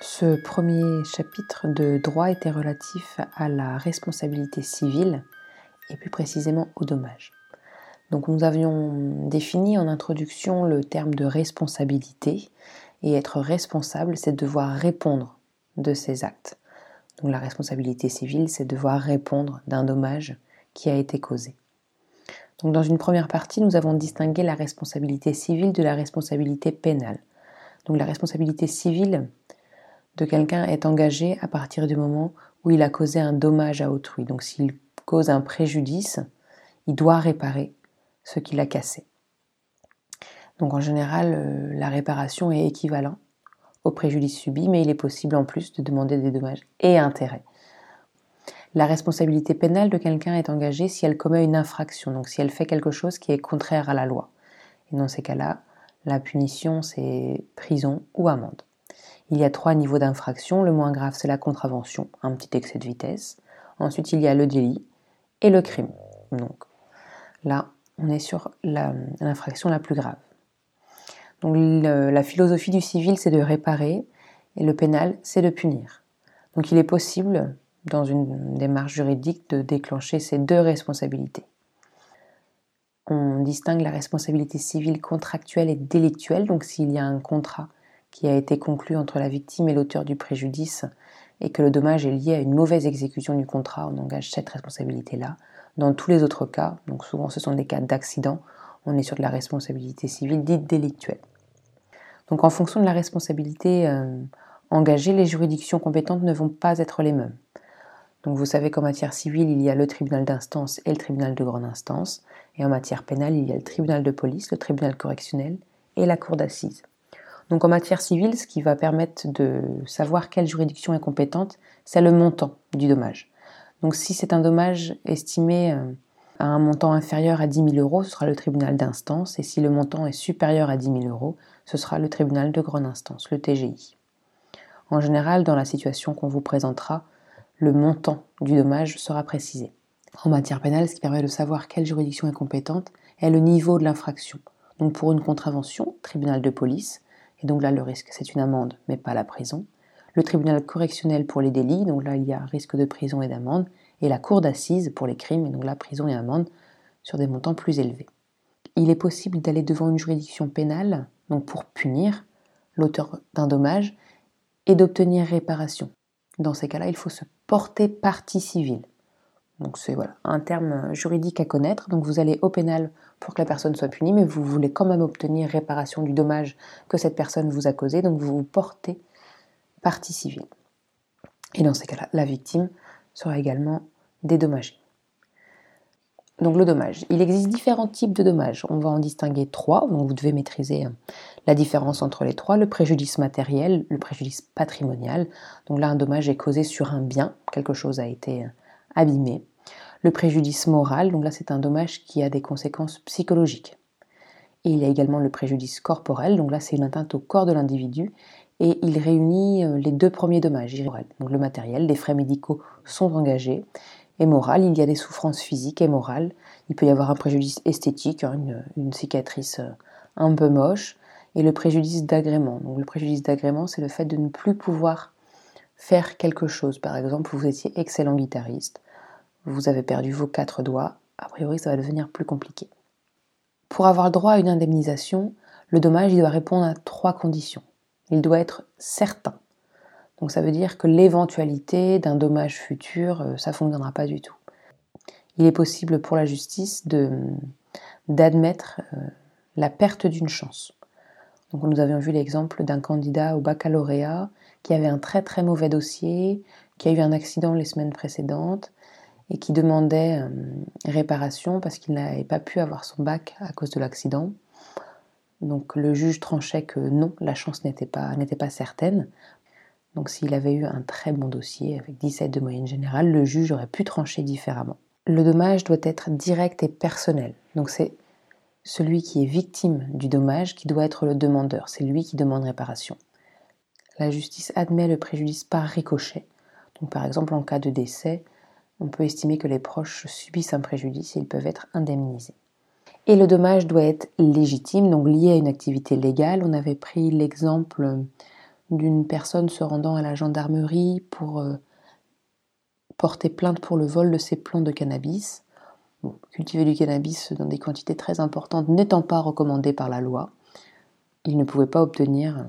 Ce premier chapitre de droit était relatif à la responsabilité civile et plus précisément au dommage. Donc nous avions défini en introduction le terme de responsabilité et être responsable, c'est devoir répondre de ses actes. Donc la responsabilité civile, c'est devoir répondre d'un dommage qui a été causé. Donc dans une première partie, nous avons distingué la responsabilité civile de la responsabilité pénale. Donc la responsabilité civile, de quelqu'un est engagé à partir du moment où il a causé un dommage à autrui. Donc s'il cause un préjudice, il doit réparer ce qu'il a cassé. Donc en général, euh, la réparation est équivalente au préjudice subi, mais il est possible en plus de demander des dommages et intérêts. La responsabilité pénale de quelqu'un est engagée si elle commet une infraction, donc si elle fait quelque chose qui est contraire à la loi. Et dans ces cas-là, la punition, c'est prison ou amende. Il y a trois niveaux d'infraction. Le moins grave, c'est la contravention, un petit excès de vitesse. Ensuite, il y a le délit et le crime. Donc là, on est sur l'infraction la, plus grave. Donc la philosophie du civil, c'est de réparer et le pénal, c'est de punir. Donc il est possible, dans une démarche juridique, de déclencher ces deux responsabilités. On distingue la responsabilité civile contractuelle et délictuelle. Donc s'il y a un contrat qui a été conclu entre la victime et l'auteur du préjudice et que le dommage est lié à une mauvaise exécution du contrat, on engage cette responsabilité-là. Dans tous les autres cas, donc souvent ce sont des cas d'accident, on est sur de la responsabilité civile dite délictuelle. Donc en fonction de la responsabilité euh, engagée, les juridictions compétentes ne vont pas être les mêmes. Donc vous savez qu'en matière civile, il y a le tribunal d'instance et le tribunal de grande instance, et en matière pénale, il y a le tribunal de police, le tribunal correctionnel et la cour d'assises. Donc en matière civile, ce qui va permettre de savoir quelle juridiction est compétente, c'est le montant du dommage. Donc si c'est un dommage estimé euh, à un montant inférieur à 10 000 euros, ce sera le tribunal d'instance, et si le montant est supérieur à 10 000 euros, ce sera le tribunal de grande instance, le TGI. En général, dans la situation qu'on vous présentera, le montant du dommage sera précisé. En matière pénale, ce qui permet de savoir quelle juridiction est compétente est le niveau de l'infraction. Donc pour une contravention, tribunal de police, et donc là, le risque, c'est une amende, mais pas la prison. Le tribunal correctionnel pour les délits, donc là, il y a risque de prison et d'amende. Et la cour d'assises pour les crimes, et donc là, prison et amende, sur des montants plus élevés. Il est possible d'aller devant une juridiction pénale, donc pour punir l'auteur d'un dommage, et d'obtenir réparation. Dans ces cas-là, il faut se porter partie civile. Donc c'est un terme juridique à connaître. Donc vous allez au pénal pour que la personne soit punie, mais vous voulez quand même obtenir réparation du dommage que cette personne vous a causé, donc vous vous portez partie civile. Et dans ces cas-là, la victime sera également dédommagée. Donc le dommage. Il existe différents types de dommages. On va en distinguer trois, donc vous devez maîtriser euh, la différence entre les trois. Le préjudice matériel, le préjudice patrimonial. Donc là, un dommage est causé sur un bien, quelque chose a été euh, abîmé. Le préjudice moral, donc là c'est un dommage qui a des conséquences psychologiques. Et il y a également le préjudice corporel, donc là c'est une atteinte au corps de l'individu et il réunit euh, les deux premiers dommages. Donc le matériel, des frais médicaux sont engagés. Et moral, il y a des souffrances physiques et morales. Il peut y avoir un préjudice esthétique, hein, une, une cicatrice euh, un peu moche. Et le préjudice d'agrément. Donc le préjudice d'agrément, c'est le fait de ne plus pouvoir faire quelque chose. Par exemple, vous étiez excellent guitariste, vous avez perdu vos quatre doigts, a priori ça va devenir plus compliqué. Pour avoir droit à une indemnisation, le dommage il doit répondre à trois conditions. Il doit être certain. Donc ça veut dire que l'éventualité d'un dommage futur, euh, ça ne fonctionnera pas du tout. Il est possible pour la justice d'admettre euh, la perte d'une chance. Donc nous avions vu l'exemple d'un candidat au baccalauréat qui avait un très très mauvais dossier, qui a eu un accident les semaines précédentes et qui demandait euh, réparation parce qu'il n'avait pas pu avoir son bac à cause de l'accident. Donc le juge tranchait que non, la chance n'était pas, n'était pas certaine. Donc s'il avait eu un très bon dossier avec 17 de moyenne générale, le juge aurait pu trancher différemment. Le dommage doit être direct et personnel. Donc c'est celui qui est victime du dommage qui doit être le demandeur. C'est lui qui demande réparation. La justice admet le préjudice par ricochet. Donc par exemple en cas de décès, on peut estimer que les proches subissent un préjudice et ils peuvent être indemnisés. Et le dommage doit être légitime, donc lié à une activité légale. On avait pris l'exemple d'une personne se rendant à la gendarmerie pour euh, porter plainte pour le vol de ses plants de cannabis. cultiver du cannabis dans des quantités très importantes n'étant pas recommandé par la loi, il ne pouvait pas obtenir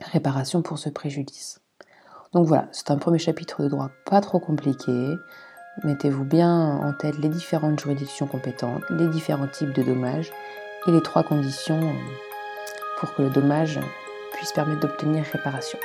réparation pour ce préjudice. Donc voilà, c'est un premier chapitre de droit pas trop compliqué. Mettez-vous bien en tête les différentes juridictions compétentes, les différents types de dommages et les trois conditions pour que le dommage puisse permettre d'obtenir réparation.